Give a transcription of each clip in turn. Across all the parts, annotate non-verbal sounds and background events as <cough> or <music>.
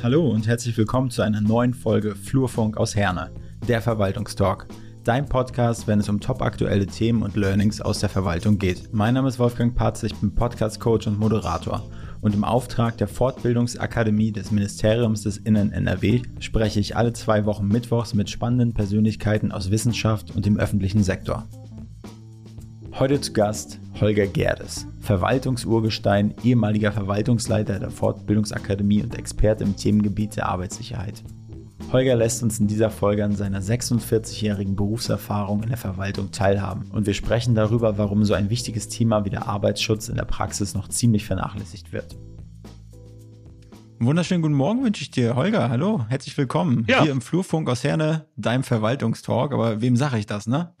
Hallo und herzlich willkommen zu einer neuen Folge Flurfunk aus Herne, der Verwaltungstalk. Dein Podcast, wenn es um topaktuelle Themen und Learnings aus der Verwaltung geht. Mein Name ist Wolfgang Patz, ich bin Podcast-Coach und Moderator. Und im Auftrag der Fortbildungsakademie des Ministeriums des Innen NRW spreche ich alle zwei Wochen Mittwochs mit spannenden Persönlichkeiten aus Wissenschaft und dem öffentlichen Sektor. Heute zu Gast Holger Gerdes, Verwaltungsurgestein, ehemaliger Verwaltungsleiter der Fortbildungsakademie und Experte im Themengebiet der Arbeitssicherheit. Holger lässt uns in dieser Folge an seiner 46-jährigen Berufserfahrung in der Verwaltung teilhaben und wir sprechen darüber, warum so ein wichtiges Thema wie der Arbeitsschutz in der Praxis noch ziemlich vernachlässigt wird. Wunderschönen guten Morgen wünsche ich dir, Holger. Hallo, herzlich willkommen ja. hier im Flurfunk aus Herne, deinem Verwaltungstalk. Aber wem sage ich das, ne?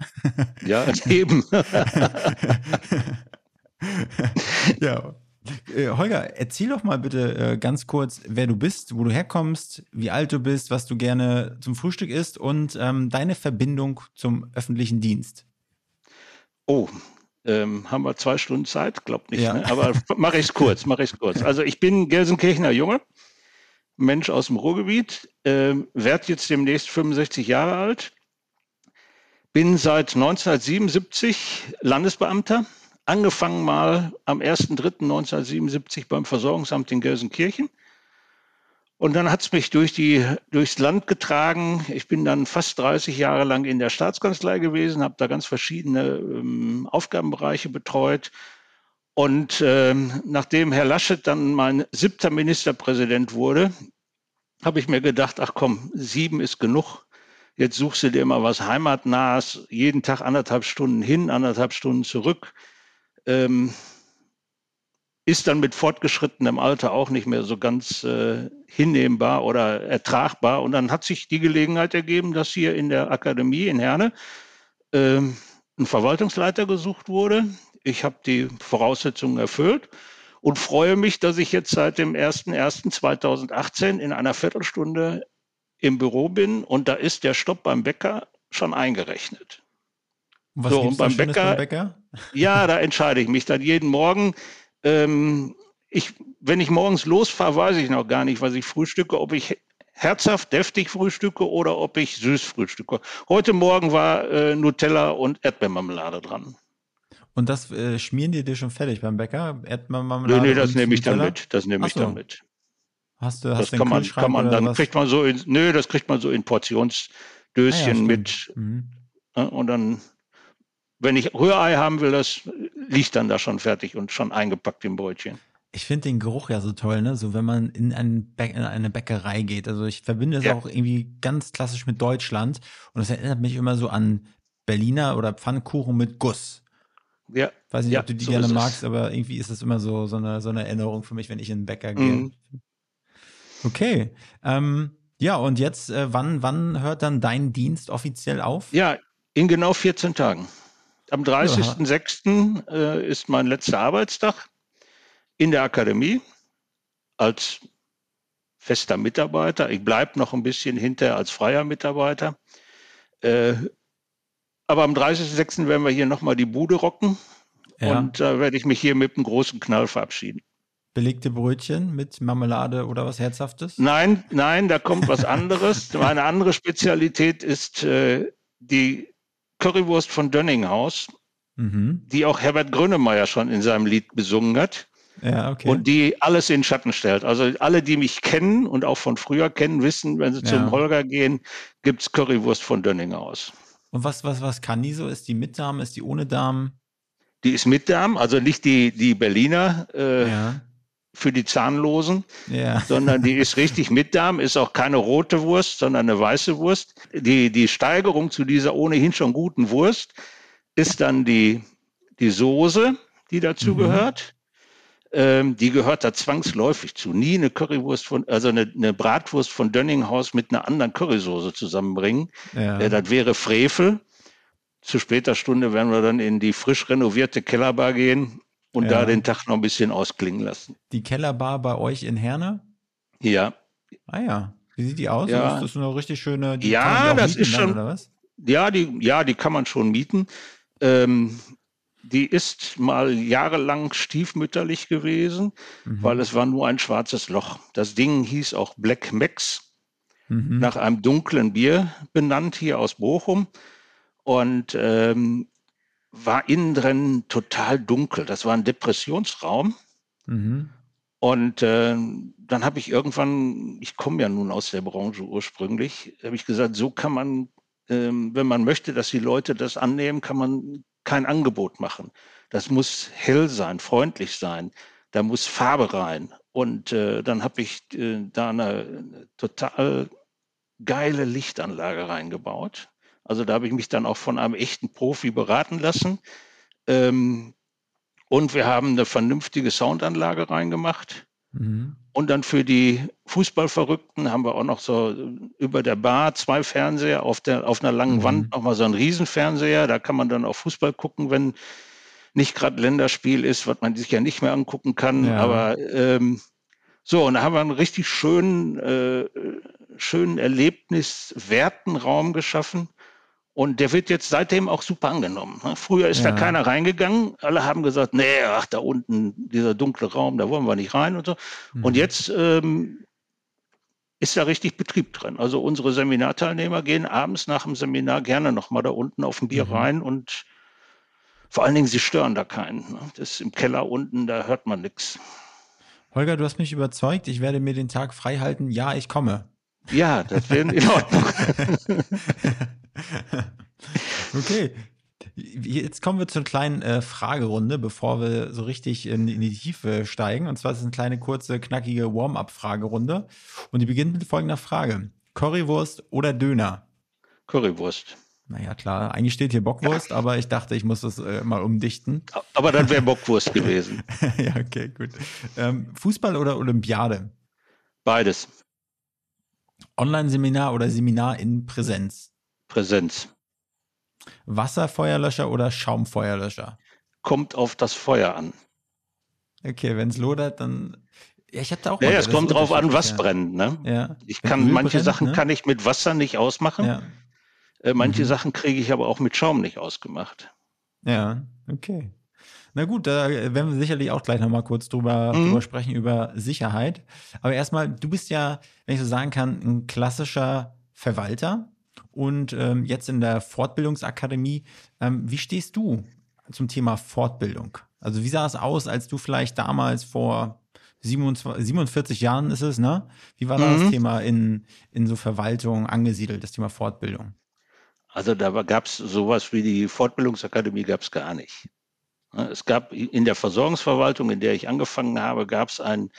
Ja, <laughs> eben. <laughs> ja, äh, Holger, erzähl doch mal bitte äh, ganz kurz, wer du bist, wo du herkommst, wie alt du bist, was du gerne zum Frühstück isst und ähm, deine Verbindung zum öffentlichen Dienst. Oh, ähm, haben wir zwei Stunden Zeit? Glaubt nicht, ja. ne? aber <laughs> mache ich es kurz, mache ich kurz. Also ich bin Gelsenkirchener Junge, Mensch aus dem Ruhrgebiet, äh, werde jetzt demnächst 65 Jahre alt, bin seit 1977 Landesbeamter angefangen mal am 1.3.1977 beim Versorgungsamt in Gelsenkirchen. Und dann hat es mich durch die, durchs Land getragen. Ich bin dann fast 30 Jahre lang in der Staatskanzlei gewesen, habe da ganz verschiedene ähm, Aufgabenbereiche betreut. Und ähm, nachdem Herr Laschet dann mein siebter Ministerpräsident wurde, habe ich mir gedacht, ach komm, sieben ist genug. Jetzt suchst du dir mal was Heimatnahes, jeden Tag anderthalb Stunden hin, anderthalb Stunden zurück ähm, ist dann mit fortgeschrittenem Alter auch nicht mehr so ganz äh, hinnehmbar oder ertragbar. Und dann hat sich die Gelegenheit ergeben, dass hier in der Akademie in Herne ähm, ein Verwaltungsleiter gesucht wurde. Ich habe die Voraussetzungen erfüllt und freue mich, dass ich jetzt seit dem 01.01.2018 in einer Viertelstunde im Büro bin und da ist der Stopp beim Bäcker schon eingerechnet. Was so, und beim Bäcker, beim Bäcker, Ja, da entscheide ich mich dann jeden Morgen. Ähm, ich, wenn ich morgens losfahre, weiß ich noch gar nicht, was ich frühstücke, ob ich herzhaft, deftig frühstücke oder ob ich süß frühstücke. Heute Morgen war äh, Nutella und Erdbeermarmelade dran. Und das äh, schmieren die dir schon fertig beim Bäcker? Erdbeermarmelade? Nee, nee, das nehme ich dann mit. Das nehme ich dann mit. Hast du, hast das kann man, kann man dann was? kriegt man so in, nö, das kriegt man so in Portionsdöschen ah, ja, mit. Mhm. Und dann wenn ich Rührei haben will, das liegt dann da schon fertig und schon eingepackt im Brötchen. Ich finde den Geruch ja so toll, ne? So wenn man in, ein in eine Bäckerei geht. Also ich verbinde es ja. auch irgendwie ganz klassisch mit Deutschland. Und das erinnert mich immer so an Berliner oder Pfannkuchen mit Guss. Ja. Weiß nicht, ja, ob du die so gerne magst, aber irgendwie ist es immer so, so, eine, so eine Erinnerung für mich, wenn ich in den Bäcker gehe. Mhm. Okay. Ähm, ja, und jetzt, äh, wann, wann hört dann dein Dienst offiziell auf? Ja, in genau 14 Tagen. Am 30.06. Äh, ist mein letzter Arbeitstag in der Akademie als fester Mitarbeiter. Ich bleibe noch ein bisschen hinter als freier Mitarbeiter. Äh, aber am 30.06. werden wir hier nochmal die Bude rocken. Ja. Und da werde ich mich hier mit einem großen Knall verabschieden. Belegte Brötchen mit Marmelade oder was Herzhaftes? Nein, nein, da kommt was anderes. <laughs> Meine andere Spezialität ist äh, die Currywurst von Dönninghaus, mhm. die auch Herbert Grönemeyer schon in seinem Lied besungen hat. Ja, okay. Und die alles in Schatten stellt. Also alle, die mich kennen und auch von früher kennen, wissen, wenn sie ja. zum Holger gehen, gibt es Currywurst von Dönninghaus. Und was, was, was kann die so? Ist die mit Darm? Ist die ohne Darm? Die ist mit Darm, also nicht die, die Berliner äh, ja. Für die Zahnlosen, ja. <laughs> sondern die ist richtig mit Darm, ist auch keine rote Wurst, sondern eine weiße Wurst. Die, die Steigerung zu dieser ohnehin schon guten Wurst ist dann die, die Soße, die dazu mhm. gehört. Ähm, die gehört da zwangsläufig zu. Nie eine Currywurst von, also eine, eine Bratwurst von Dönninghaus mit einer anderen Currysoße zusammenbringen. Ja. Äh, das wäre Frevel. Zu später Stunde werden wir dann in die frisch renovierte Kellerbar gehen und ja. da den Tag noch ein bisschen ausklingen lassen. Die Kellerbar bei euch in Herne? Ja. Ah ja. Wie sieht die aus? Ja. Ist das eine richtig schöne? ja, das ist schon. Dann, ja, die, ja, die kann man schon mieten. Ähm, die ist mal jahrelang stiefmütterlich gewesen, mhm. weil es war nur ein schwarzes Loch. Das Ding hieß auch Black Max, mhm. nach einem dunklen Bier benannt hier aus Bochum und ähm, war innen drin total dunkel. Das war ein Depressionsraum. Mhm. Und äh, dann habe ich irgendwann, ich komme ja nun aus der Branche ursprünglich, habe ich gesagt, so kann man, ähm, wenn man möchte, dass die Leute das annehmen, kann man kein Angebot machen. Das muss hell sein, freundlich sein. Da muss Farbe rein. Und äh, dann habe ich äh, da eine total geile Lichtanlage reingebaut. Also da habe ich mich dann auch von einem echten Profi beraten lassen. Ähm, und wir haben eine vernünftige Soundanlage reingemacht. Mhm. Und dann für die Fußballverrückten haben wir auch noch so über der Bar zwei Fernseher, auf, der, auf einer langen mhm. Wand nochmal so einen Riesenfernseher. Da kann man dann auch Fußball gucken, wenn nicht gerade Länderspiel ist, was man sich ja nicht mehr angucken kann. Ja. Aber ähm, so, und da haben wir einen richtig schönen, äh, schönen erlebniswerten Raum geschaffen. Und der wird jetzt seitdem auch super angenommen. Ne? Früher ist ja. da keiner reingegangen. Alle haben gesagt, nee, ach, da unten, dieser dunkle Raum, da wollen wir nicht rein und so. Mhm. Und jetzt ähm, ist da richtig Betrieb drin. Also unsere Seminarteilnehmer gehen abends nach dem Seminar gerne nochmal da unten auf ein Bier mhm. rein und vor allen Dingen, sie stören da keinen. Ne? Das ist im Keller unten, da hört man nichts. Holger, du hast mich überzeugt. Ich werde mir den Tag frei halten. Ja, ich komme. Ja, das wäre in Ordnung. <laughs> <laughs> <laughs> okay. Jetzt kommen wir zur kleinen äh, Fragerunde, bevor wir so richtig in, in, die Tiefe steigen. Und zwar ist es eine kleine, kurze, knackige Warm-up-Fragerunde. Und die beginnt mit folgender Frage: Currywurst oder Döner? Currywurst. Naja, klar, eigentlich steht hier Bockwurst, aber ich dachte, ich muss das äh, mal umdichten. Aber dann wäre Bockwurst gewesen. <laughs> ja, okay, gut. Ähm, Fußball oder Olympiade? Beides. Online-Seminar oder Seminar in Präsenz? Präsenz. Wasserfeuerlöscher oder Schaumfeuerlöscher? Kommt auf das Feuer an. Okay, wenn es lodert, dann. Ja, ich hatte auch. Ja, es kommt drauf an, was ja. brennt. Ne? Ja. Ich kann Öl manche brennt, Sachen ne? kann ich mit Wasser nicht ausmachen. Ja. Äh, manche mhm. Sachen kriege ich aber auch mit Schaum nicht ausgemacht. Ja, okay. Na gut, da werden wir sicherlich auch gleich nochmal kurz drüber, mhm. drüber sprechen, über Sicherheit. Aber erstmal, du bist ja, wenn ich so sagen kann, ein klassischer Verwalter und ähm, jetzt in der Fortbildungsakademie. Ähm, wie stehst du zum Thema Fortbildung? Also wie sah es aus, als du vielleicht damals vor 27, 47 Jahren ist es, ne? Wie war mhm. da das mhm. Thema in, in so Verwaltung angesiedelt, das Thema Fortbildung? Also da gab es sowas wie die Fortbildungsakademie gab es gar nicht. Es gab in der Versorgungsverwaltung, in der ich angefangen habe, gab es ein,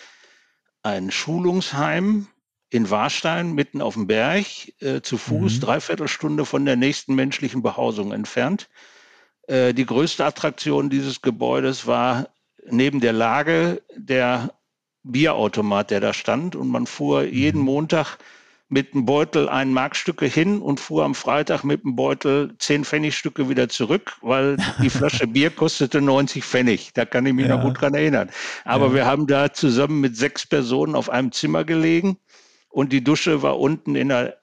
ein Schulungsheim, in Warstein, mitten auf dem Berg, äh, zu Fuß, mhm. dreiviertel Stunde von der nächsten menschlichen Behausung entfernt. Äh, die größte Attraktion dieses Gebäudes war neben der Lage der Bierautomat, der da stand. Und man fuhr mhm. jeden Montag mit einem Beutel ein Markstücke hin und fuhr am Freitag mit dem Beutel zehn Pfennigstücke wieder zurück, weil die Flasche <laughs> Bier kostete 90 Pfennig. Da kann ich mich ja. noch gut dran erinnern. Aber ja. wir haben da zusammen mit sechs Personen auf einem Zimmer gelegen und die Dusche war unten in der,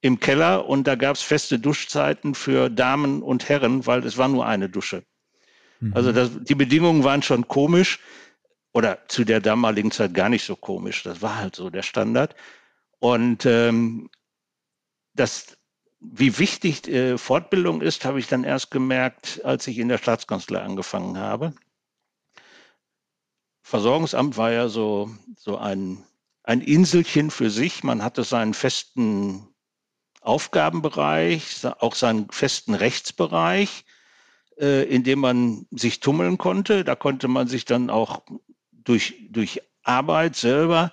im Keller und da gab es feste Duschzeiten für Damen und Herren, weil es war nur eine Dusche. Mhm. Also das, die Bedingungen waren schon komisch oder zu der damaligen Zeit gar nicht so komisch. Das war halt so der Standard. Und ähm, das, wie wichtig äh, Fortbildung ist, habe ich dann erst gemerkt, als ich in der Staatskanzlei angefangen habe. Versorgungsamt war ja so, so ein ein Inselchen für sich. Man hatte seinen festen Aufgabenbereich, auch seinen festen Rechtsbereich, äh, in dem man sich tummeln konnte. Da konnte man sich dann auch durch, durch Arbeit selber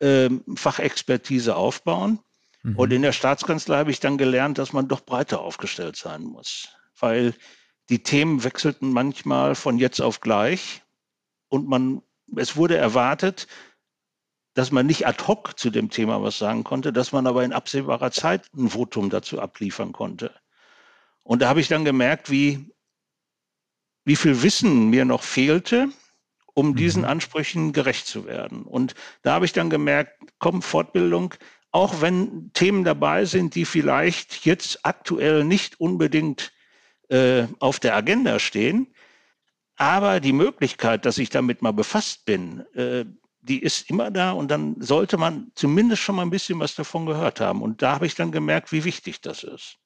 äh, Fachexpertise aufbauen. Mhm. Und in der Staatskanzlei habe ich dann gelernt, dass man doch breiter aufgestellt sein muss, weil die Themen wechselten manchmal von jetzt auf gleich und man, es wurde erwartet, dass man nicht ad hoc zu dem Thema was sagen konnte, dass man aber in absehbarer Zeit ein Votum dazu abliefern konnte. Und da habe ich dann gemerkt, wie, wie viel Wissen mir noch fehlte, um mhm. diesen Ansprüchen gerecht zu werden. Und da habe ich dann gemerkt, komm, Fortbildung, auch wenn Themen dabei sind, die vielleicht jetzt aktuell nicht unbedingt äh, auf der Agenda stehen, aber die Möglichkeit, dass ich damit mal befasst bin, äh, die ist immer da und dann sollte man zumindest schon mal ein bisschen was davon gehört haben. Und da habe ich dann gemerkt, wie wichtig das ist.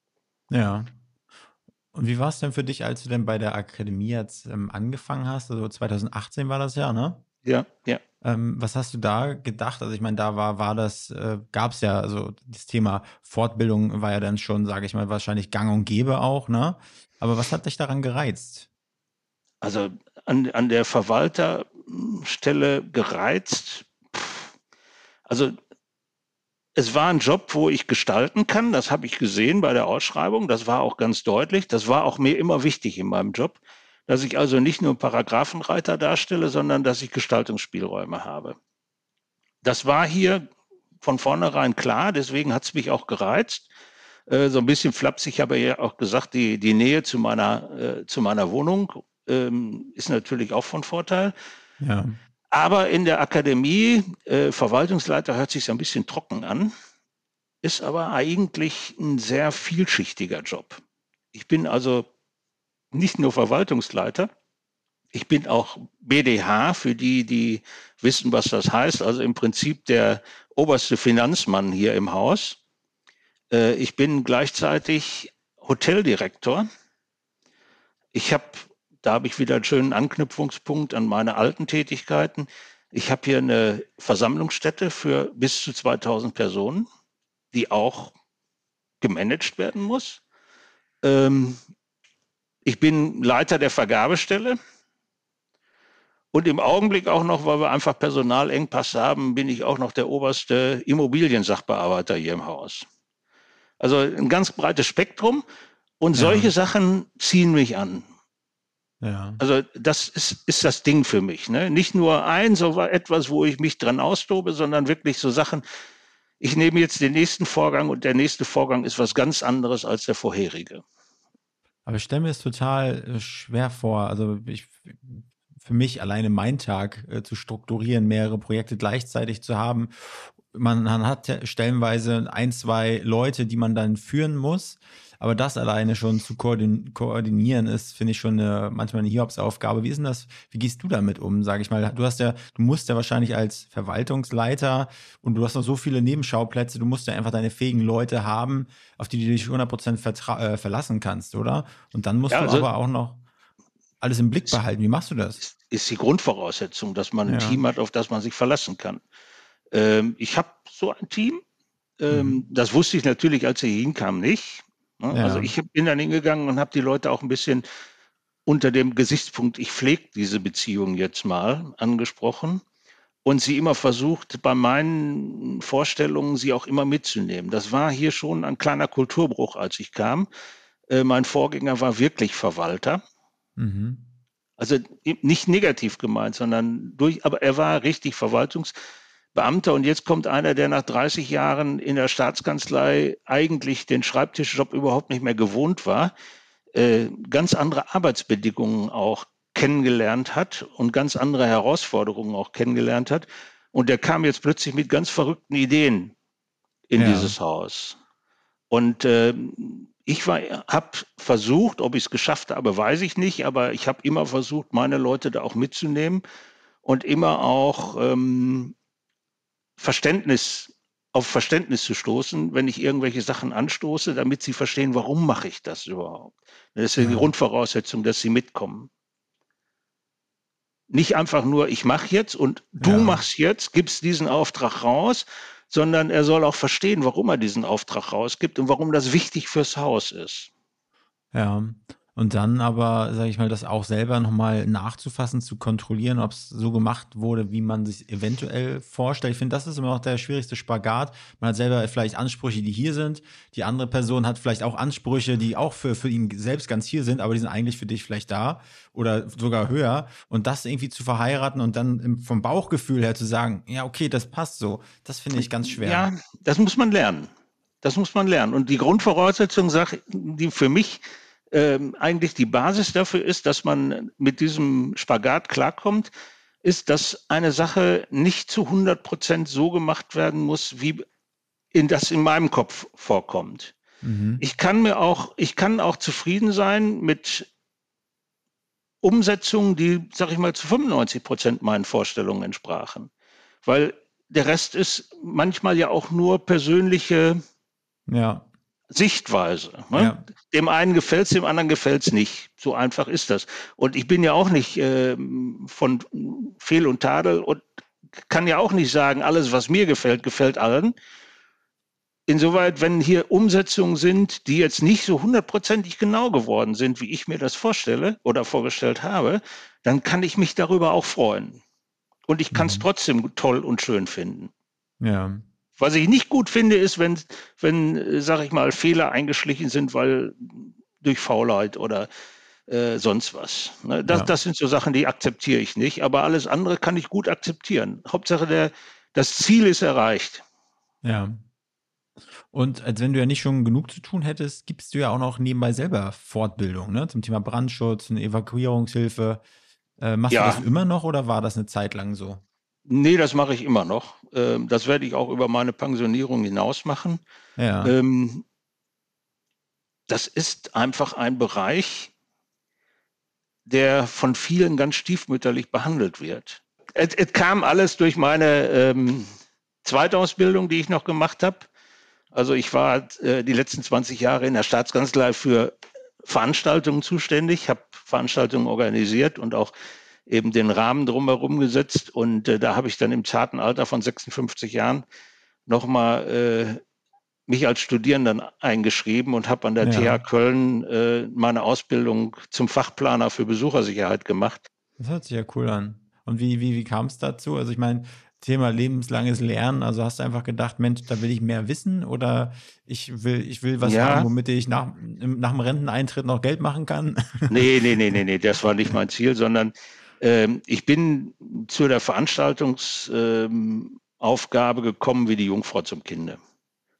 Ja. Und wie war es denn für dich, als du denn bei der Akademie jetzt ähm, angefangen hast? Also 2018 war das ja, ne? Ja, ja. Ähm, was hast du da gedacht? Also ich meine, da war, war das, äh, gab es ja, also das Thema Fortbildung war ja dann schon, sage ich mal, wahrscheinlich gang und gäbe auch, ne? Aber was hat dich daran gereizt? Also an, an der Verwalterstelle gereizt. Also es war ein Job, wo ich gestalten kann. Das habe ich gesehen bei der Ausschreibung. Das war auch ganz deutlich. Das war auch mir immer wichtig in meinem Job, dass ich also nicht nur Paragraphenreiter darstelle, sondern dass ich Gestaltungsspielräume habe. Das war hier von vornherein klar. Deswegen hat es mich auch gereizt. Äh, so ein bisschen flapsig habe ich ja auch gesagt, die, die Nähe zu meiner, äh, zu meiner Wohnung ähm, ist natürlich auch von Vorteil. Ja. Aber in der Akademie, äh, Verwaltungsleiter hört sich so ein bisschen trocken an, ist aber eigentlich ein sehr vielschichtiger Job. Ich bin also nicht nur Verwaltungsleiter, ich bin auch BDH für die, die wissen, was das heißt. Also im Prinzip der oberste Finanzmann hier im Haus. Äh, ich bin gleichzeitig Hoteldirektor. Ich habe da habe ich wieder einen schönen Anknüpfungspunkt an meine alten Tätigkeiten. Ich habe hier eine Versammlungsstätte für bis zu 2000 Personen, die auch gemanagt werden muss. Ähm, ich bin Leiter der Vergabestelle. Und im Augenblick auch noch, weil wir einfach Personalengpass haben, bin ich auch noch der oberste Immobiliensachbearbeiter hier im Haus. Also ein ganz breites Spektrum. Und solche ja. Sachen ziehen mich an. Ja. Also das ist, ist das Ding für mich. Ne? Nicht nur ein, so etwas, wo ich mich dran austobe, sondern wirklich so Sachen, ich nehme jetzt den nächsten Vorgang und der nächste Vorgang ist was ganz anderes als der vorherige. Aber ich stelle mir es total äh, schwer vor. Also ich, für mich alleine meinen Tag äh, zu strukturieren, mehrere Projekte gleichzeitig zu haben. Man, man hat stellenweise ein, zwei Leute, die man dann führen muss. Aber das alleine schon zu koordinieren ist, finde ich schon eine, manchmal eine Hiobsaufgabe. Wie ist denn das? Wie gehst du damit um, sage ich mal? Du hast ja, du musst ja wahrscheinlich als Verwaltungsleiter und du hast noch so viele Nebenschauplätze, du musst ja einfach deine fähigen Leute haben, auf die du dich 100% äh, verlassen kannst, oder? Und dann musst ja, also du aber auch noch alles im Blick behalten. Wie machst du das? Ist die Grundvoraussetzung, dass man ein ja. Team hat, auf das man sich verlassen kann. Ähm, ich habe so ein Team. Ähm, mhm. Das wusste ich natürlich, als er hinkam, nicht. Ne? Ja. Also ich bin dann hingegangen und habe die Leute auch ein bisschen unter dem Gesichtspunkt, ich pflege diese Beziehung jetzt mal angesprochen und sie immer versucht, bei meinen Vorstellungen sie auch immer mitzunehmen. Das war hier schon ein kleiner Kulturbruch, als ich kam. Äh, mein Vorgänger war wirklich Verwalter. Mhm. Also nicht negativ gemeint, sondern durch, aber er war richtig Verwaltungs- Beamter und jetzt kommt einer, der nach 30 Jahren in der Staatskanzlei eigentlich den Schreibtischjob überhaupt nicht mehr gewohnt war, äh, ganz andere Arbeitsbedingungen auch kennengelernt hat und ganz andere Herausforderungen auch kennengelernt hat. Und der kam jetzt plötzlich mit ganz verrückten Ideen in ja. dieses Haus. Und äh, ich habe versucht, ob ich es geschafft habe, weiß ich nicht, aber ich habe immer versucht, meine Leute da auch mitzunehmen und immer auch ähm, Verständnis, auf Verständnis zu stoßen, wenn ich irgendwelche Sachen anstoße, damit sie verstehen, warum mache ich das überhaupt. Das ist ja die Grundvoraussetzung, dass sie mitkommen. Nicht einfach nur, ich mache jetzt und du ja. machst jetzt, gibst diesen Auftrag raus, sondern er soll auch verstehen, warum er diesen Auftrag rausgibt und warum das wichtig fürs Haus ist. Ja, und dann aber, sage ich mal, das auch selber nochmal nachzufassen, zu kontrollieren, ob es so gemacht wurde, wie man sich eventuell vorstellt. Ich finde, das ist immer noch der schwierigste Spagat. Man hat selber vielleicht Ansprüche, die hier sind. Die andere Person hat vielleicht auch Ansprüche, die auch für, für ihn selbst ganz hier sind, aber die sind eigentlich für dich vielleicht da oder sogar höher. Und das irgendwie zu verheiraten und dann vom Bauchgefühl her zu sagen, ja, okay, das passt so, das finde ich ganz schwer. Ja, das muss man lernen. Das muss man lernen. Und die Grundvoraussetzung, die für mich ähm, eigentlich die Basis dafür ist, dass man mit diesem Spagat klarkommt, ist, dass eine Sache nicht zu 100 Prozent so gemacht werden muss, wie in das in meinem Kopf vorkommt. Mhm. Ich kann mir auch, ich kann auch zufrieden sein mit Umsetzungen, die, sag ich mal, zu 95 Prozent meinen Vorstellungen entsprachen. Weil der Rest ist manchmal ja auch nur persönliche ja. Sichtweise. Ne? Ja. Dem einen gefällt es, dem anderen gefällt es nicht. So einfach ist das. Und ich bin ja auch nicht äh, von Fehl und Tadel und kann ja auch nicht sagen, alles, was mir gefällt, gefällt allen. Insoweit, wenn hier Umsetzungen sind, die jetzt nicht so hundertprozentig genau geworden sind, wie ich mir das vorstelle oder vorgestellt habe, dann kann ich mich darüber auch freuen. Und ich kann es mhm. trotzdem toll und schön finden. Ja. Was ich nicht gut finde, ist, wenn, wenn, sag ich mal, Fehler eingeschlichen sind, weil durch Faulheit oder äh, sonst was. Ne? Das, ja. das sind so Sachen, die akzeptiere ich nicht. Aber alles andere kann ich gut akzeptieren. Hauptsache, der, das Ziel ist erreicht. Ja. Und als wenn du ja nicht schon genug zu tun hättest, gibst du ja auch noch nebenbei selber Fortbildung ne? zum Thema Brandschutz und Evakuierungshilfe. Äh, machst ja. du das immer noch oder war das eine Zeit lang so? Nee, das mache ich immer noch. Ähm, das werde ich auch über meine Pensionierung hinaus machen. Ja. Ähm, das ist einfach ein Bereich, der von vielen ganz stiefmütterlich behandelt wird. Es, es kam alles durch meine ähm, Zweitausbildung, die ich noch gemacht habe. Also ich war äh, die letzten 20 Jahre in der Staatskanzlei für Veranstaltungen zuständig, habe Veranstaltungen organisiert und auch eben den Rahmen drumherum gesetzt. Und äh, da habe ich dann im zarten Alter von 56 Jahren nochmal äh, mich als Studierenden eingeschrieben und habe an der ja. TH Köln äh, meine Ausbildung zum Fachplaner für Besuchersicherheit gemacht. Das hört sich ja cool an. Und wie, wie, wie kam es dazu? Also ich meine, Thema lebenslanges Lernen, also hast du einfach gedacht, Mensch, da will ich mehr wissen oder ich will, ich will was ja. haben, womit ich nach, nach dem Renteneintritt noch Geld machen kann? Nee, nee, nee, <laughs> nee, nee, das war nicht mein Ziel, sondern ähm, ich bin zu der Veranstaltungsaufgabe gekommen wie die Jungfrau zum Kinde.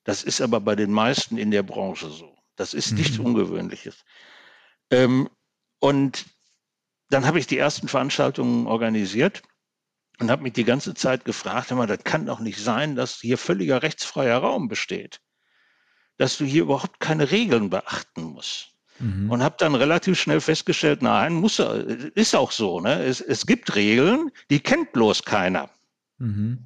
Das ist aber bei den meisten in der Branche so. Das ist nichts mhm. Ungewöhnliches. Ähm, und dann habe ich die ersten Veranstaltungen organisiert und habe mich die ganze Zeit gefragt, immer, das kann doch nicht sein, dass hier völliger rechtsfreier Raum besteht. Dass du hier überhaupt keine Regeln beachten musst. Mhm. Und habe dann relativ schnell festgestellt, nein, muss, ist auch so. Ne? Es, es gibt Regeln, die kennt bloß keiner. Mhm.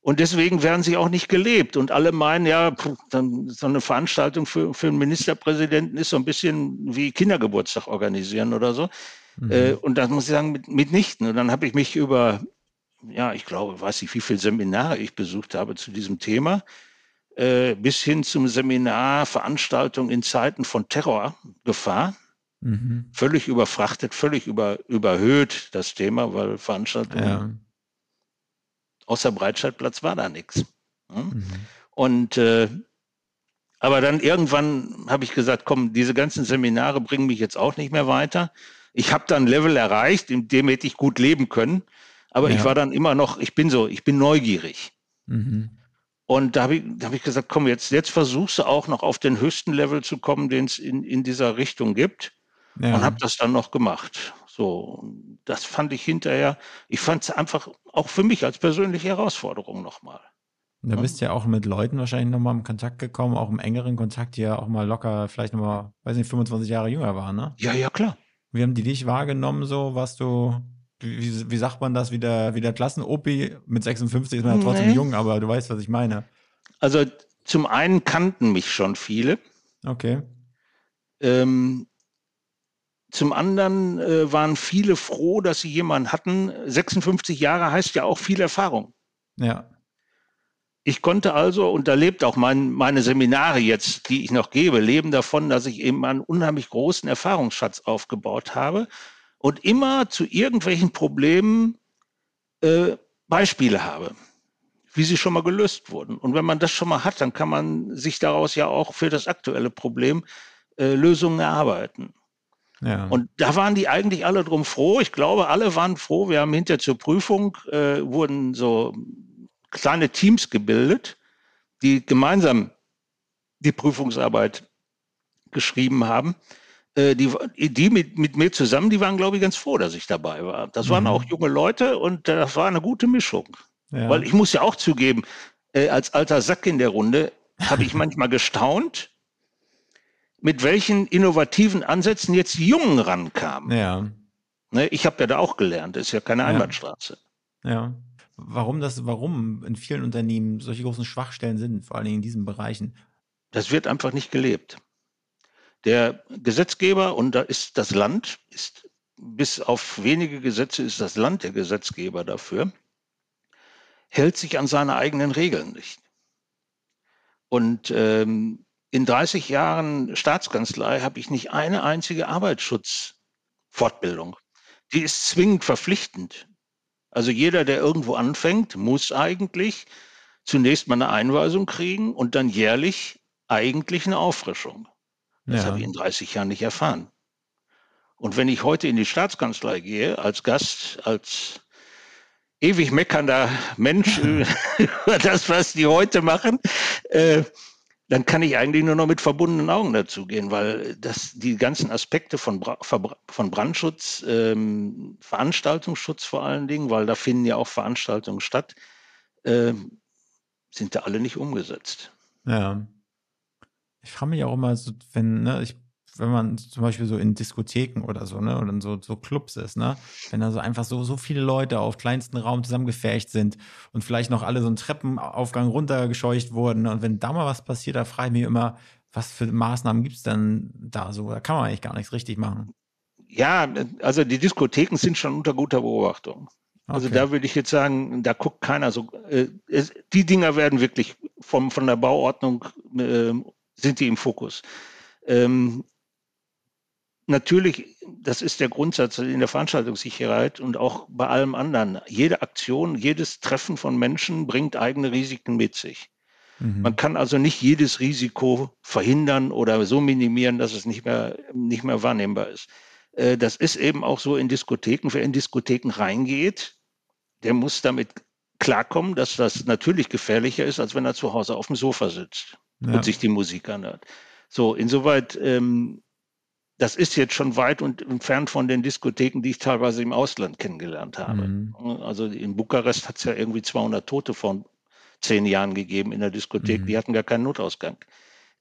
Und deswegen werden sie auch nicht gelebt. Und alle meinen, ja, dann, so eine Veranstaltung für, für einen Ministerpräsidenten ist so ein bisschen wie Kindergeburtstag organisieren oder so. Mhm. Äh, und das muss ich sagen, mit, mitnichten. Und dann habe ich mich über, ja, ich glaube, weiß nicht, wie viele Seminare ich besucht habe zu diesem Thema äh, bis hin zum Seminar, Veranstaltung in Zeiten von Terrorgefahr. Mhm. Völlig überfrachtet, völlig über, überhöht das Thema, weil Veranstaltungen ja. außer Breitscheidplatz war da nichts. Mhm. Und äh, aber dann irgendwann habe ich gesagt, komm, diese ganzen Seminare bringen mich jetzt auch nicht mehr weiter. Ich habe dann ein Level erreicht, in dem hätte ich gut leben können. Aber ja. ich war dann immer noch, ich bin so, ich bin neugierig. Mhm. Und da habe ich, hab ich gesagt, komm, jetzt, jetzt versuchst du auch noch auf den höchsten Level zu kommen, den es in, in dieser Richtung gibt. Ja. Und habe das dann noch gemacht. So, das fand ich hinterher, ich fand es einfach auch für mich als persönliche Herausforderung nochmal. Da bist du ja auch mit Leuten wahrscheinlich nochmal in Kontakt gekommen, auch im engeren Kontakt, die ja auch mal locker, vielleicht nochmal, weiß nicht, 25 Jahre jünger waren, ne? Ja, ja, klar. Wie haben die dich wahrgenommen, so, was du wie, wie sagt man das, wie der, wie der Klassen-Opi mit 56 ist man ja trotzdem nee. jung, aber du weißt, was ich meine. Also zum einen kannten mich schon viele. Okay. Ähm, zum anderen äh, waren viele froh, dass sie jemanden hatten. 56 Jahre heißt ja auch viel Erfahrung. Ja. Ich konnte also, und da lebt auch mein, meine Seminare jetzt, die ich noch gebe, leben davon, dass ich eben einen unheimlich großen Erfahrungsschatz aufgebaut habe und immer zu irgendwelchen Problemen äh, Beispiele habe, wie sie schon mal gelöst wurden. Und wenn man das schon mal hat, dann kann man sich daraus ja auch für das aktuelle Problem äh, Lösungen erarbeiten. Ja. Und da waren die eigentlich alle drum froh. Ich glaube, alle waren froh. Wir haben hinter zur Prüfung äh, wurden so kleine Teams gebildet, die gemeinsam die Prüfungsarbeit geschrieben haben. Äh, die, die mit, mit mir zusammen, die waren, glaube ich, ganz froh, dass ich dabei war. Das waren mhm. auch junge Leute und das war eine gute Mischung. Ja. Weil ich muss ja auch zugeben, äh, als alter Sack in der Runde habe ich <laughs> manchmal gestaunt, mit welchen innovativen Ansätzen jetzt die Jungen rankamen. Ja. Ne, ich habe ja da auch gelernt, das ist ja keine Einbahnstraße. Ja. Warum das, warum in vielen Unternehmen solche großen Schwachstellen sind, vor allen Dingen in diesen Bereichen? Das wird einfach nicht gelebt. Der Gesetzgeber, und da ist das Land, ist bis auf wenige Gesetze ist das Land der Gesetzgeber dafür, hält sich an seine eigenen Regeln nicht. Und ähm, in 30 Jahren Staatskanzlei habe ich nicht eine einzige Arbeitsschutzfortbildung. Die ist zwingend verpflichtend. Also jeder, der irgendwo anfängt, muss eigentlich zunächst mal eine Einweisung kriegen und dann jährlich eigentlich eine Auffrischung. Das ja. habe ich in 30 Jahren nicht erfahren. Und wenn ich heute in die Staatskanzlei gehe, als Gast, als ewig meckernder Mensch <laughs> über das, was die heute machen, äh, dann kann ich eigentlich nur noch mit verbundenen Augen dazugehen, weil das, die ganzen Aspekte von, von Brandschutz, ähm, Veranstaltungsschutz vor allen Dingen, weil da finden ja auch Veranstaltungen statt, äh, sind da alle nicht umgesetzt. Ja. Ich frage mich auch immer, so, wenn, ne, ich wenn man zum Beispiel so in Diskotheken oder so, ne, oder in so, so Clubs ist, ne, wenn da so einfach so, so viele Leute auf kleinsten Raum zusammengefärcht sind und vielleicht noch alle so einen Treppenaufgang runtergescheucht wurden und wenn da mal was passiert, da frage ich mich immer, was für Maßnahmen gibt es denn da so? Da kann man eigentlich gar nichts richtig machen. Ja, also die Diskotheken sind schon unter guter Beobachtung. Also okay. da würde ich jetzt sagen, da guckt keiner so. Äh, es, die Dinger werden wirklich vom, von der Bauordnung äh, sind die im Fokus. Ähm, natürlich, das ist der Grundsatz in der Veranstaltungssicherheit und auch bei allem anderen. Jede Aktion, jedes Treffen von Menschen bringt eigene Risiken mit sich. Mhm. Man kann also nicht jedes Risiko verhindern oder so minimieren, dass es nicht mehr, nicht mehr wahrnehmbar ist. Äh, das ist eben auch so in Diskotheken. Wer in Diskotheken reingeht, der muss damit klarkommen, dass das natürlich gefährlicher ist, als wenn er zu Hause auf dem Sofa sitzt ja. und sich die Musik anhört. So, insoweit ähm, das ist jetzt schon weit und entfernt von den Diskotheken, die ich teilweise im Ausland kennengelernt habe. Mhm. Also in Bukarest hat es ja irgendwie 200 Tote vor zehn Jahren gegeben in der Diskothek. Mhm. Die hatten gar keinen Notausgang.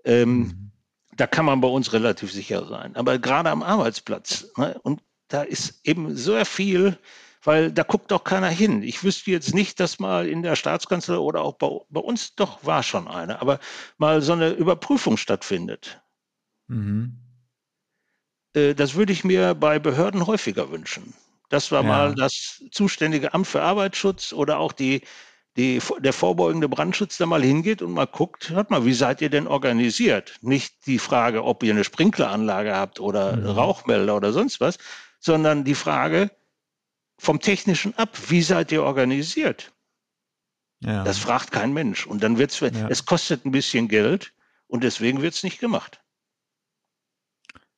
Ähm, mhm. Da kann man bei uns relativ sicher sein. Aber gerade am Arbeitsplatz, ne, und da ist eben sehr viel, weil da guckt auch keiner hin. Ich wüsste jetzt nicht, dass mal in der Staatskanzlei oder auch bei, bei uns, doch war schon eine, aber mal so eine Überprüfung stattfindet. Mhm. Äh, das würde ich mir bei Behörden häufiger wünschen. Das war ja. mal das zuständige Amt für Arbeitsschutz oder auch die, die, der vorbeugende Brandschutz da mal hingeht und mal guckt, hört mal, wie seid ihr denn organisiert? Nicht die Frage, ob ihr eine Sprinkleranlage habt oder mhm. Rauchmelder oder sonst was, sondern die Frage vom Technischen ab, wie seid ihr organisiert? Ja. Das fragt kein Mensch. Und dann wird es, ja. es kostet ein bisschen Geld und deswegen wird es nicht gemacht.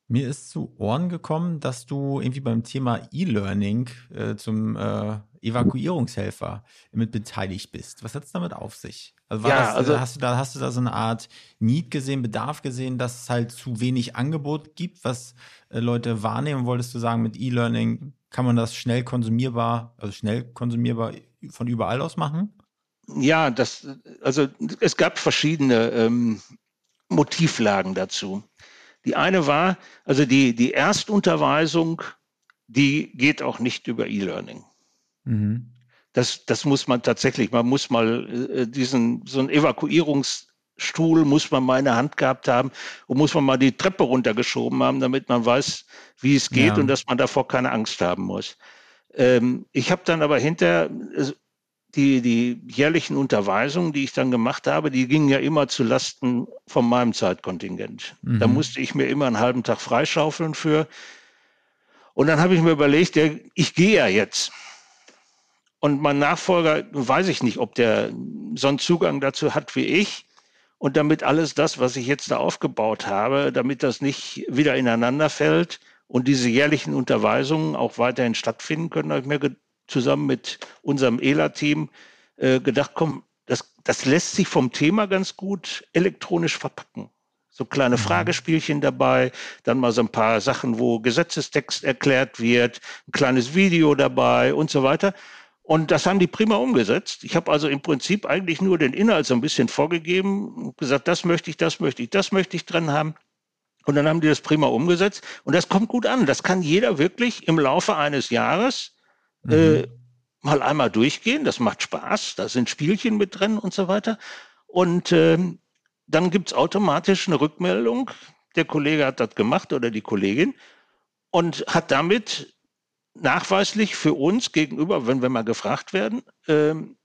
Mir ist zu Ohren gekommen, dass du irgendwie beim Thema E-Learning äh, zum äh, Evakuierungshelfer mit beteiligt bist. Was hat es damit auf sich? Also, ja, das, äh, also hast du da hast du da so eine Art Need gesehen, Bedarf gesehen, dass es halt zu wenig Angebot gibt, was äh, Leute wahrnehmen? Wolltest du sagen, mit E-Learning kann man das schnell konsumierbar, also schnell konsumierbar von überall aus machen? Ja, das also es gab verschiedene ähm, Motivlagen dazu. Die eine war, also die, die Erstunterweisung, die geht auch nicht über E-Learning. Mhm. Das, das muss man tatsächlich, man muss mal äh, diesen, so einen Evakuierungsstuhl muss man mal in der Hand gehabt haben und muss man mal die Treppe runtergeschoben haben, damit man weiß, wie es geht ja. und dass man davor keine Angst haben muss. Ähm, ich habe dann aber hinter, die, die jährlichen Unterweisungen, die ich dann gemacht habe, die gingen ja immer zu Lasten von meinem Zeitkontingent. Mhm. Da musste ich mir immer einen halben Tag freischaufeln für. Und dann habe ich mir überlegt, ja, ich gehe ja jetzt. Und mein Nachfolger, weiß ich nicht, ob der so einen Zugang dazu hat wie ich. Und damit alles das, was ich jetzt da aufgebaut habe, damit das nicht wieder ineinander fällt und diese jährlichen Unterweisungen auch weiterhin stattfinden können, habe ich mir zusammen mit unserem ELA-Team äh, gedacht, komm, das, das lässt sich vom Thema ganz gut elektronisch verpacken. So kleine mhm. Fragespielchen dabei, dann mal so ein paar Sachen, wo Gesetzestext erklärt wird, ein kleines Video dabei und so weiter. Und das haben die prima umgesetzt. Ich habe also im Prinzip eigentlich nur den Inhalt so ein bisschen vorgegeben und gesagt, das möchte ich, das möchte ich, das möchte ich drin haben. Und dann haben die das prima umgesetzt. Und das kommt gut an. Das kann jeder wirklich im Laufe eines Jahres mhm. äh, mal einmal durchgehen. Das macht Spaß. Da sind Spielchen mit drin und so weiter. Und ähm, dann gibt es automatisch eine Rückmeldung. Der Kollege hat das gemacht oder die Kollegin und hat damit nachweislich für uns gegenüber, wenn wir mal gefragt werden, ähm,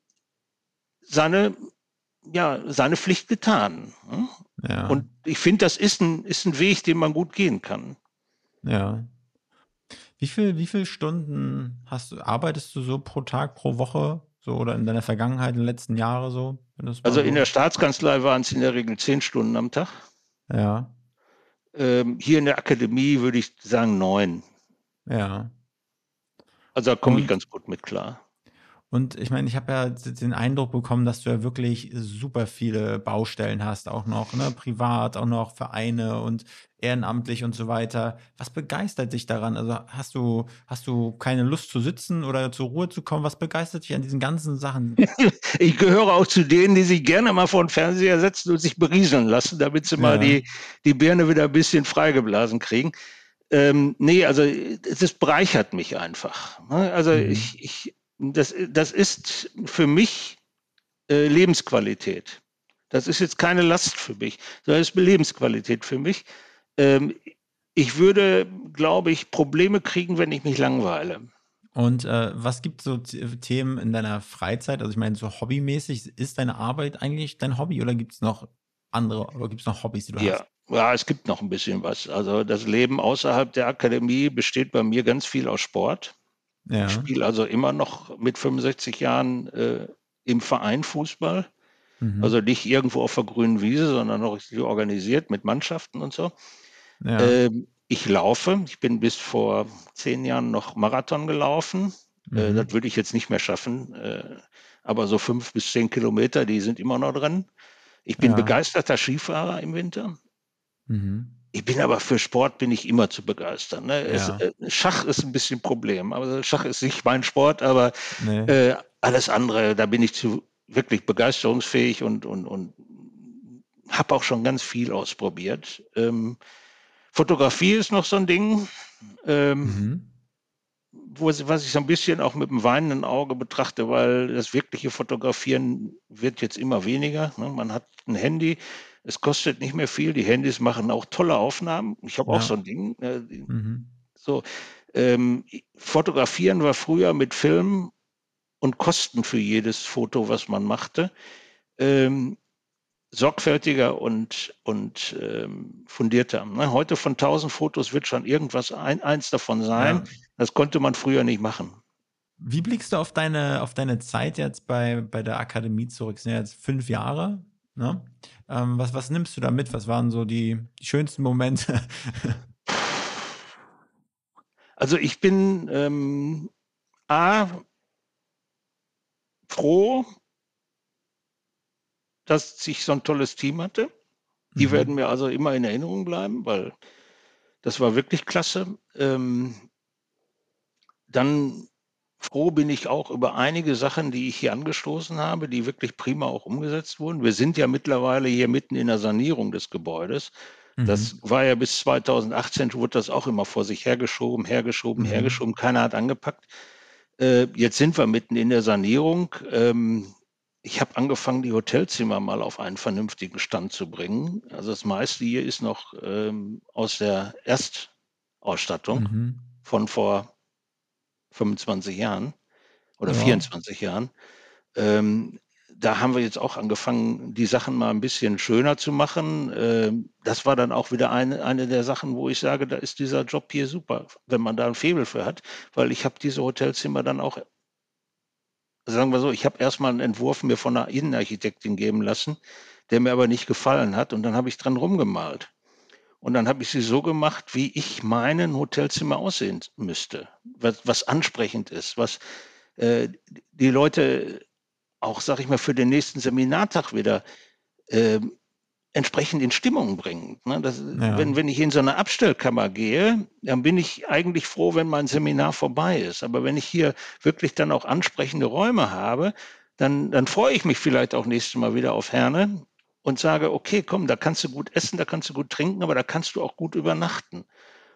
seine, ja, seine Pflicht getan. Hm? Ja. Und ich finde, das ist ein, ist ein Weg, den man gut gehen kann. Ja. Wie viel, wie viele Stunden hast du, arbeitest du so pro Tag, pro Woche, so oder in deiner Vergangenheit, in den letzten Jahren so? Also so? in der Staatskanzlei waren es in der Regel zehn Stunden am Tag. Ja. Ähm, hier in der Akademie würde ich sagen neun. Ja. Also da komme ich ganz gut mit klar. Und ich meine, ich habe ja den Eindruck bekommen, dass du ja wirklich super viele Baustellen hast, auch noch, ne, privat, auch noch Vereine und ehrenamtlich und so weiter. Was begeistert dich daran? Also hast du, hast du keine Lust zu sitzen oder zur Ruhe zu kommen? Was begeistert dich an diesen ganzen Sachen? <laughs> ich gehöre auch zu denen, die sich gerne mal vor den Fernseher setzen und sich berieseln lassen, damit sie ja. mal die, die Birne wieder ein bisschen freigeblasen kriegen. Ähm, nee, also das bereichert mich einfach. Ne? Also mhm. ich, ich das, das ist für mich äh, Lebensqualität. Das ist jetzt keine Last für mich, sondern es ist Lebensqualität für mich. Ähm, ich würde, glaube ich, Probleme kriegen, wenn ich mich langweile. Und äh, was gibt es so Themen in deiner Freizeit? Also ich meine, so hobbymäßig, ist deine Arbeit eigentlich dein Hobby oder gibt es noch andere, oder gibt es noch Hobbys, die du ja. hast? Ja, es gibt noch ein bisschen was. Also das Leben außerhalb der Akademie besteht bei mir ganz viel aus Sport. Ja. Ich spiele also immer noch mit 65 Jahren äh, im Verein Fußball. Mhm. Also nicht irgendwo auf der grünen Wiese, sondern noch richtig organisiert mit Mannschaften und so. Ja. Ähm, ich laufe. Ich bin bis vor zehn Jahren noch Marathon gelaufen. Äh, mhm. Äh, das würde ich jetzt nicht mehr schaffen. Äh, aber so fünf bis zehn Kilometer, die sind immer noch drin. Ich bin ja. begeisterter Skifahrer im Winter. Mhm. Ich bin aber für Sport bin ich immer zu begeistern. Ne? Ja. Es, äh, Schach ist ein bisschen ein Problem. Aber Schach ist nicht mein Sport, aber nee. äh, alles andere, da bin ich zu wirklich begeisterungsfähig und, und, und habe auch schon ganz viel ausprobiert. Ähm, Fotografie ist noch so ein Ding, ähm, mhm. Was ich so ein bisschen auch mit einem weinenden Auge betrachte, weil das wirkliche Fotografieren wird jetzt immer weniger. Ne? Man hat ein Handy, es kostet nicht mehr viel. Die Handys machen auch tolle Aufnahmen. Ich habe ja. auch so ein Ding. Äh, mhm. So, ähm, fotografieren war früher mit Film und Kosten für jedes Foto, was man machte. Ähm, sorgfältiger und, und ähm, fundierter. Ne? Heute von 1000 Fotos wird schon irgendwas ein, eins davon sein. Ja. Das konnte man früher nicht machen. Wie blickst du auf deine, auf deine Zeit jetzt bei, bei der Akademie zurück? Es sind ja jetzt fünf Jahre. Ne? Ähm, was, was nimmst du da mit? Was waren so die, die schönsten Momente? <laughs> also ich bin ähm, A, froh, dass ich so ein tolles Team hatte. Die mhm. werden mir also immer in Erinnerung bleiben, weil das war wirklich klasse. Ähm, dann Froh bin ich auch über einige Sachen, die ich hier angestoßen habe, die wirklich prima auch umgesetzt wurden. Wir sind ja mittlerweile hier mitten in der Sanierung des Gebäudes. Mhm. Das war ja bis 2018, wurde das auch immer vor sich hergeschoben, hergeschoben, mhm. hergeschoben. Keiner hat angepackt. Äh, jetzt sind wir mitten in der Sanierung. Ähm, ich habe angefangen, die Hotelzimmer mal auf einen vernünftigen Stand zu bringen. Also das meiste hier ist noch ähm, aus der Erstausstattung mhm. von vor 25 Jahren oder ja. 24 Jahren. Ähm, da haben wir jetzt auch angefangen, die Sachen mal ein bisschen schöner zu machen. Ähm, das war dann auch wieder eine, eine der Sachen, wo ich sage, da ist dieser Job hier super, wenn man da ein Febel für hat, weil ich habe diese Hotelzimmer dann auch, sagen wir so, ich habe erstmal einen Entwurf mir von einer Innenarchitektin geben lassen, der mir aber nicht gefallen hat und dann habe ich dran rumgemalt. Und dann habe ich sie so gemacht, wie ich meinen Hotelzimmer aussehen müsste, was, was ansprechend ist, was äh, die Leute auch, sag ich mal, für den nächsten Seminartag wieder äh, entsprechend in Stimmung bringt. Ne? Das, ja. wenn, wenn ich in so eine Abstellkammer gehe, dann bin ich eigentlich froh, wenn mein Seminar vorbei ist. Aber wenn ich hier wirklich dann auch ansprechende Räume habe, dann, dann freue ich mich vielleicht auch nächstes Mal wieder auf Herne und sage, okay, komm, da kannst du gut essen, da kannst du gut trinken, aber da kannst du auch gut übernachten.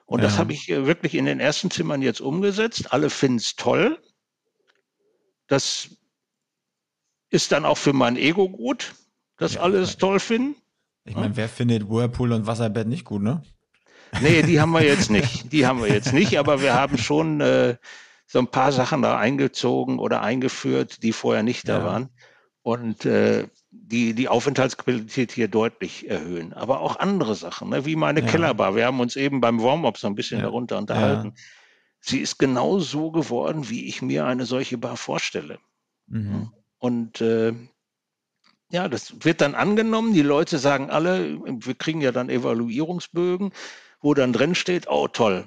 Und ja. das habe ich wirklich in den ersten Zimmern jetzt umgesetzt. Alle finden es toll. Das ist dann auch für mein Ego gut, dass ja, alle es toll finden. Ich meine, wer findet Whirlpool und Wasserbett nicht gut, ne? Nee, die haben wir jetzt nicht. Die haben wir jetzt nicht, aber wir haben schon äh, so ein paar Sachen da eingezogen oder eingeführt, die vorher nicht da ja. waren. Und äh, die, die Aufenthaltsqualität hier deutlich erhöhen. Aber auch andere Sachen, ne? wie meine ja. Kellerbar. Wir haben uns eben beim Warm-up so ein bisschen ja. darunter unterhalten. Sie ist genau so geworden, wie ich mir eine solche Bar vorstelle. Mhm. Und äh, ja, das wird dann angenommen. Die Leute sagen alle, wir kriegen ja dann Evaluierungsbögen, wo dann drin steht, oh toll,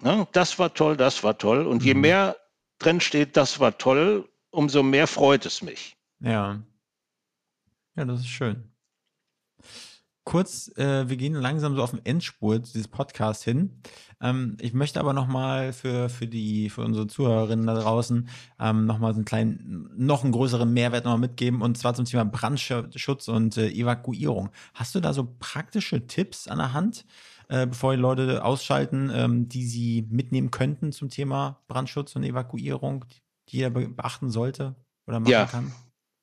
ne, das war toll, das war toll. Und mhm. je mehr drin steht, das war toll, umso mehr freut es mich. Ja. Ja, das ist schön. Kurz, äh, wir gehen langsam so auf den Endspur dieses Podcast hin. Ähm, ich möchte aber nochmal für, für die, für unsere Zuhörerinnen da draußen ähm, nochmal so einen kleinen, noch einen größeren Mehrwert nochmal mitgeben und zwar zum Thema Brandschutz und äh, Evakuierung. Hast du da so praktische Tipps an der Hand, äh, bevor die Leute ausschalten, ähm, die sie mitnehmen könnten zum Thema Brandschutz und Evakuierung, die jeder beachten sollte oder machen ja, kann?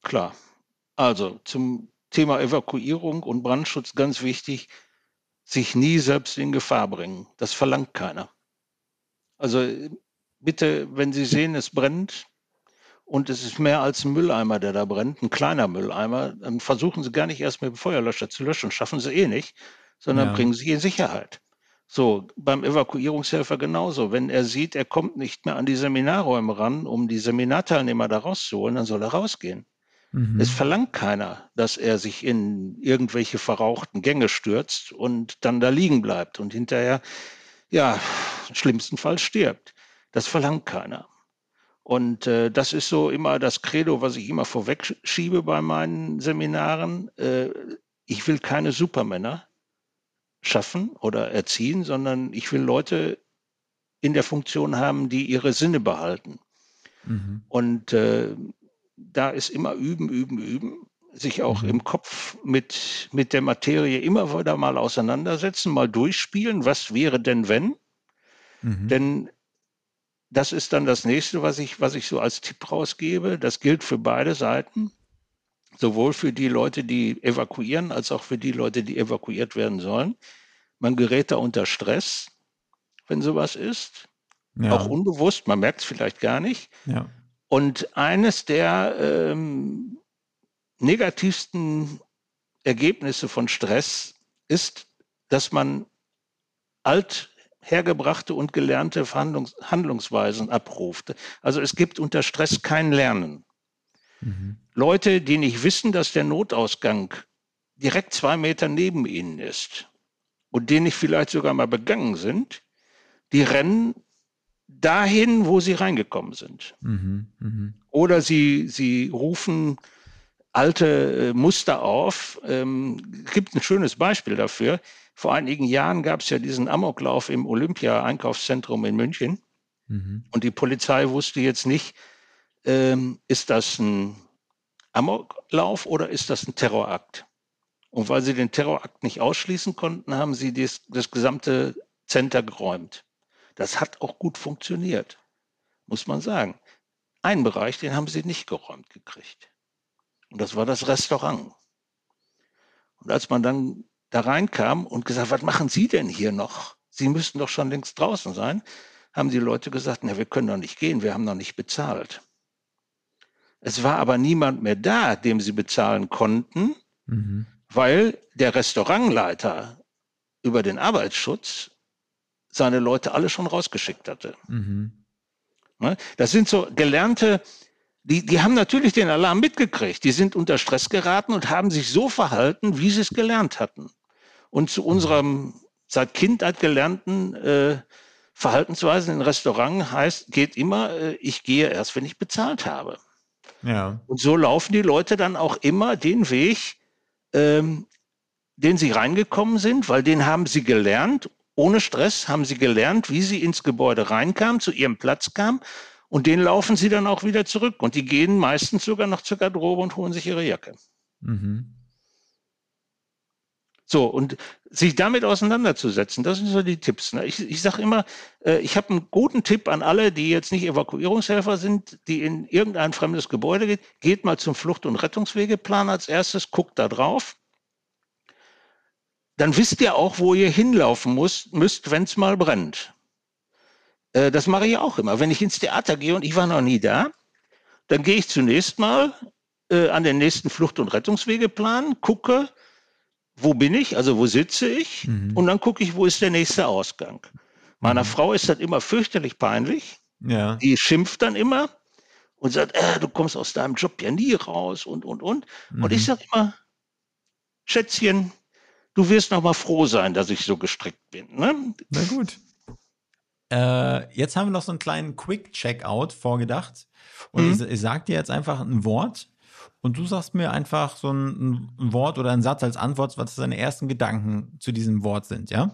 Klar. Also zum Thema Evakuierung und Brandschutz ganz wichtig, sich nie selbst in Gefahr bringen. Das verlangt keiner. Also bitte, wenn Sie sehen, es brennt und es ist mehr als ein Mülleimer, der da brennt, ein kleiner Mülleimer, dann versuchen Sie gar nicht erst mit dem Feuerlöscher zu löschen. Schaffen Sie eh nicht, sondern ja. bringen Sie in Sicherheit. So, beim Evakuierungshelfer genauso. Wenn er sieht, er kommt nicht mehr an die Seminarräume ran, um die Seminarteilnehmer da rauszuholen, dann soll er rausgehen. Mhm. Es verlangt keiner, dass er sich in irgendwelche verrauchten Gänge stürzt und dann da liegen bleibt und hinterher, ja, schlimmsten Fall stirbt. Das verlangt keiner. Und äh, das ist so immer das Credo, was ich immer vorweg schiebe bei meinen Seminaren. Äh, ich will keine Supermänner schaffen oder erziehen, sondern ich will Leute in der Funktion haben, die ihre Sinne behalten. Mhm. Und äh, da ist immer üben, üben, üben, sich auch mhm. im Kopf mit, mit der Materie immer wieder mal auseinandersetzen, mal durchspielen, was wäre denn wenn? Mhm. Denn das ist dann das nächste, was ich, was ich so als Tipp rausgebe. Das gilt für beide Seiten, sowohl für die Leute, die evakuieren, als auch für die Leute, die evakuiert werden sollen. Man gerät da unter Stress, wenn sowas ist. Ja. Auch unbewusst, man merkt es vielleicht gar nicht. Ja. Und eines der ähm, negativsten Ergebnisse von Stress ist, dass man alt hergebrachte und gelernte Verhandlungs Handlungsweisen abruft. Also es gibt unter Stress kein Lernen. Mhm. Leute, die nicht wissen, dass der Notausgang direkt zwei Meter neben ihnen ist und die nicht vielleicht sogar mal begangen sind, die rennen dahin, wo sie reingekommen sind. Mhm, mh. Oder sie, sie rufen alte äh, Muster auf. Ähm, gibt ein schönes Beispiel dafür. Vor einigen Jahren gab es ja diesen Amoklauf im Olympia-Einkaufszentrum in München. Mhm. Und die Polizei wusste jetzt nicht, ähm, ist das ein Amoklauf oder ist das ein Terrorakt? Und weil sie den Terrorakt nicht ausschließen konnten, haben sie das, das gesamte Center geräumt. Das hat auch gut funktioniert, muss man sagen. Einen Bereich, den haben sie nicht geräumt gekriegt. Und das war das Restaurant. Und als man dann da reinkam und gesagt, was machen Sie denn hier noch? Sie müssten doch schon längst draußen sein, haben die Leute gesagt, na, wir können doch nicht gehen, wir haben noch nicht bezahlt. Es war aber niemand mehr da, dem sie bezahlen konnten, mhm. weil der Restaurantleiter über den Arbeitsschutz seine Leute alle schon rausgeschickt hatte. Mhm. Ne? Das sind so gelernte, die, die haben natürlich den Alarm mitgekriegt. Die sind unter Stress geraten und haben sich so verhalten, wie sie es gelernt hatten. Und zu unserem seit Kindheit gelernten äh, Verhaltensweisen in Restaurant heißt, geht immer, äh, ich gehe erst, wenn ich bezahlt habe. Ja. Und so laufen die Leute dann auch immer den Weg, ähm, den sie reingekommen sind, weil den haben sie gelernt ohne Stress haben sie gelernt, wie sie ins Gebäude reinkamen, zu ihrem Platz kamen und den laufen sie dann auch wieder zurück. Und die gehen meistens sogar noch zur Garderobe und holen sich ihre Jacke. Mhm. So, und sich damit auseinanderzusetzen, das sind so die Tipps. Ne? Ich, ich sage immer, äh, ich habe einen guten Tipp an alle, die jetzt nicht Evakuierungshelfer sind, die in irgendein fremdes Gebäude geht. Geht mal zum Flucht- und Rettungswegeplan als erstes, guckt da drauf. Dann wisst ihr auch, wo ihr hinlaufen muss, müsst, wenn es mal brennt. Äh, das mache ich auch immer. Wenn ich ins Theater gehe und ich war noch nie da, dann gehe ich zunächst mal äh, an den nächsten Flucht- und Rettungswegeplan, gucke, wo bin ich, also wo sitze ich mhm. und dann gucke ich, wo ist der nächste Ausgang. Meiner mhm. Frau ist das immer fürchterlich peinlich. Ja. Die schimpft dann immer und sagt, äh, du kommst aus deinem Job ja nie raus und, und, und. Mhm. Und ich sage immer, Schätzchen, du wirst noch mal froh sein, dass ich so gestrickt bin. Ne? Na gut. Äh, jetzt haben wir noch so einen kleinen Quick-Checkout vorgedacht. Und mhm. ich, ich sage dir jetzt einfach ein Wort und du sagst mir einfach so ein, ein Wort oder ein Satz als Antwort, was deine ersten Gedanken zu diesem Wort sind, ja?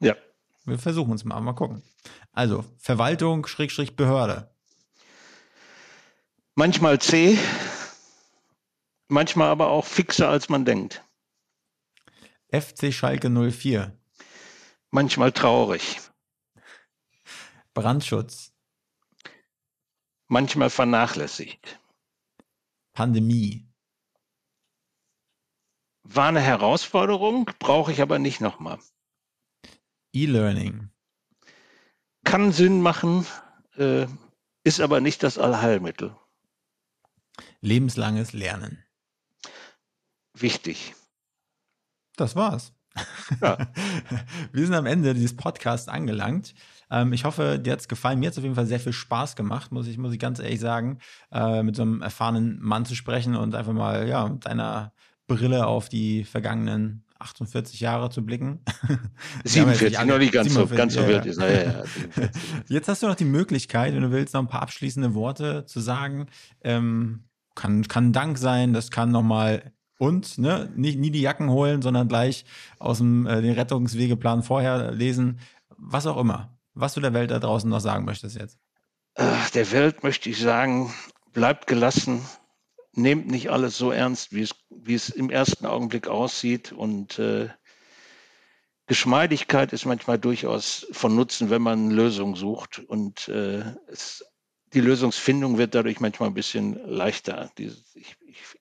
Ja. Wir versuchen es mal, mal gucken. Also, Verwaltung, Schrägstrich, Behörde. Manchmal zäh, manchmal aber auch fixer, als man denkt. FC Schalke 04. Manchmal traurig. Brandschutz. Manchmal vernachlässigt. Pandemie. War eine Herausforderung, brauche ich aber nicht nochmal. E-Learning. Kann Sinn machen, äh, ist aber nicht das Allheilmittel. Lebenslanges Lernen. Wichtig. Das war's. Ja. <laughs> Wir sind am Ende dieses Podcasts angelangt. Ähm, ich hoffe, dir hat es gefallen. Mir hat es auf jeden Fall sehr viel Spaß gemacht, muss ich, muss ich ganz ehrlich sagen, äh, mit so einem erfahrenen Mann zu sprechen und einfach mal, ja, mit deiner Brille auf die vergangenen 48 Jahre zu blicken. <laughs> 47, noch nicht ganz 47, so, ganz so wild ist. Ja, ja, Jetzt hast du noch die Möglichkeit, wenn du willst, noch ein paar abschließende Worte zu sagen. Ähm, kann, kann Dank sein, das kann nochmal und ne, nicht, nie die Jacken holen, sondern gleich aus dem äh, den Rettungswegeplan vorher lesen, was auch immer was du der Welt da draußen noch sagen möchtest jetzt. Äh, der Welt möchte ich sagen, bleibt gelassen, nehmt nicht alles so ernst, wie es, wie es im ersten Augenblick aussieht. Und äh, Geschmeidigkeit ist manchmal durchaus von Nutzen, wenn man Lösungen sucht. Und äh, es, die Lösungsfindung wird dadurch manchmal ein bisschen leichter. Ich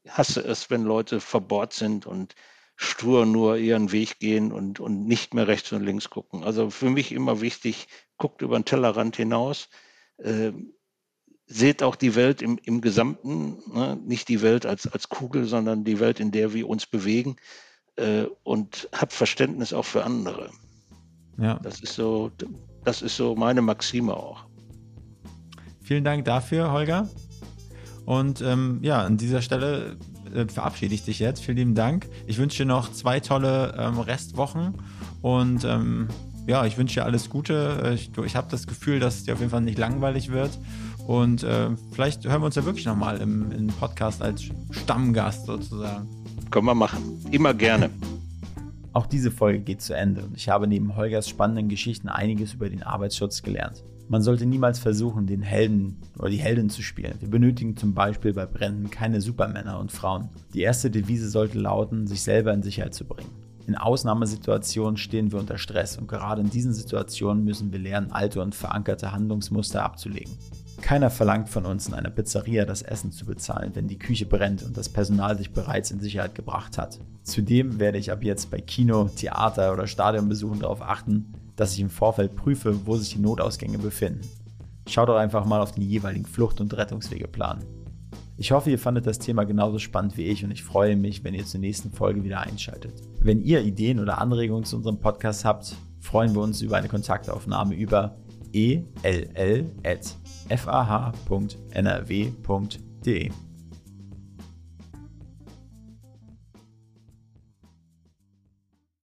hasse es, wenn Leute verbohrt sind und stur nur ihren Weg gehen und, und nicht mehr rechts und links gucken. Also für mich immer wichtig, guckt über den Tellerrand hinaus, äh, seht auch die Welt im, im Gesamten, ne? nicht die Welt als, als Kugel, sondern die Welt, in der wir uns bewegen äh, und habt Verständnis auch für andere. Ja. Das ist so, das ist so meine Maxime auch. Vielen Dank dafür, Holger. Und ähm, ja, an dieser Stelle äh, verabschiede ich dich jetzt. Vielen lieben Dank. Ich wünsche dir noch zwei tolle ähm, Restwochen und ähm, ja, ich wünsche dir alles Gute. Äh, ich, ich habe das Gefühl, dass es dir auf jeden Fall nicht langweilig wird. Und äh, vielleicht hören wir uns ja wirklich nochmal im, im Podcast als Stammgast sozusagen. Können wir machen. Immer gerne. Auch diese Folge geht zu Ende und ich habe neben Holgers spannenden Geschichten einiges über den Arbeitsschutz gelernt. Man sollte niemals versuchen, den Helden oder die Heldin zu spielen. Wir benötigen zum Beispiel bei Bränden keine Supermänner und Frauen. Die erste Devise sollte lauten, sich selber in Sicherheit zu bringen. In Ausnahmesituationen stehen wir unter Stress und gerade in diesen Situationen müssen wir lernen, alte und verankerte Handlungsmuster abzulegen. Keiner verlangt von uns in einer Pizzeria das Essen zu bezahlen, wenn die Küche brennt und das Personal sich bereits in Sicherheit gebracht hat. Zudem werde ich ab jetzt bei Kino, Theater oder Stadionbesuchen darauf achten, dass ich im Vorfeld prüfe, wo sich die Notausgänge befinden. Schaut doch einfach mal auf den jeweiligen Flucht- und Rettungswegeplan. Ich hoffe, ihr fandet das Thema genauso spannend wie ich und ich freue mich, wenn ihr zur nächsten Folge wieder einschaltet. Wenn ihr Ideen oder Anregungen zu unserem Podcast habt, freuen wir uns über eine Kontaktaufnahme über ell.fah.nrw.de.